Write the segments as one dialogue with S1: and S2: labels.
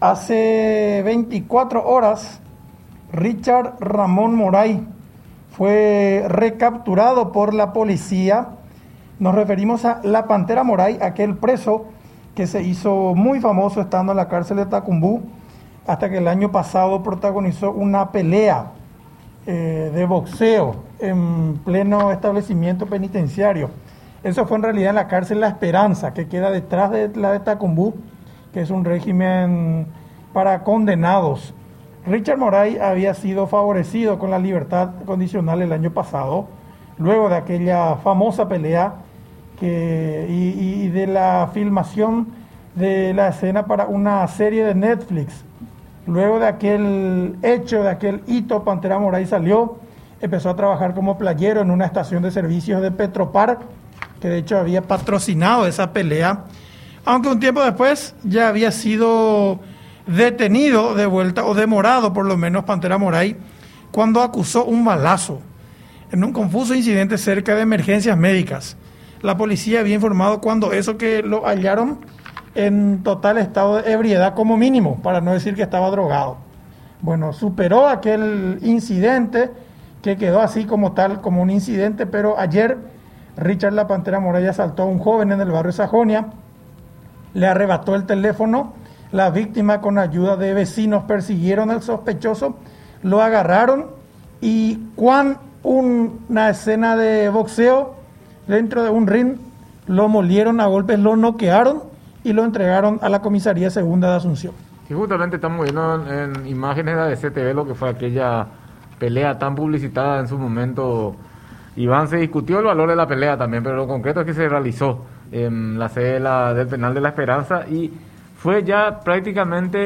S1: Hace 24 horas, Richard Ramón Moray fue recapturado por la policía. Nos referimos a la Pantera Moray, aquel preso que se hizo muy famoso estando en la cárcel de Tacumbú, hasta que el año pasado protagonizó una pelea eh, de boxeo en pleno establecimiento penitenciario. Eso fue en realidad en la cárcel La Esperanza, que queda detrás de la de Tacumbú, que es un régimen para condenados. Richard Moray había sido favorecido con la libertad condicional el año pasado, luego de aquella famosa pelea que, y, de la filmación de la escena para una serie de Netflix. Luego de aquel hecho, de aquel hito, Pantera Moray salió, empezó a trabajar como playero en una estación de servicios de Petropar, que de hecho había patrocinado esa pelea aunque un tiempo después ya había sido detenido de vuelta, o demorado por lo menos Pantera Moray, cuando acusó un balazo en un confuso incidente cerca de emergencias médicas. La policía había informado cuando eso que lo hallaron en total estado de ebriedad como mínimo, para no decir que estaba drogado. Bueno, superó aquel incidente que quedó así como tal, como un incidente, pero ayer Richard La Pantera Moray asaltó a un joven en el barrio Sajonia, le arrebató el teléfono. La víctima con ayuda de vecinos persiguieron al sospechoso, lo agarraron y cuando una escena de boxeo dentro de un ring, lo molieron a golpes, lo noquearon y lo entregaron a la comisaría segunda de Asunción.
S2: Y justamente estamos viendo en, imágenes de ADCTV lo que fue aquella pelea tan publicitada en su momento. Iván se discutió el valor de la pelea también, pero lo concreto es que se realizó la sede del Penal de la Esperanza y fue ya prácticamente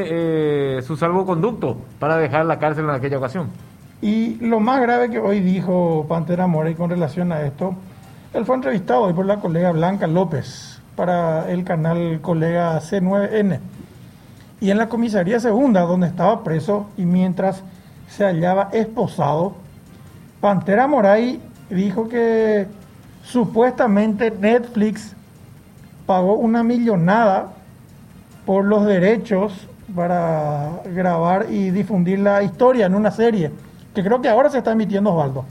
S2: eh, su salvoconducto para dejar la cárcel en aquella ocasión.
S1: Y lo más grave que hoy dijo Pantera Morey con relación a esto, él fue entrevistado hoy por la colega Blanca López para el canal colega C9N. Y en la comisaría segunda, donde estaba preso y mientras se hallaba esposado, Pantera Moray dijo que supuestamente Netflix pagó una millonada por los derechos para grabar y difundir la historia en una serie, que creo que ahora se está emitiendo Osvaldo.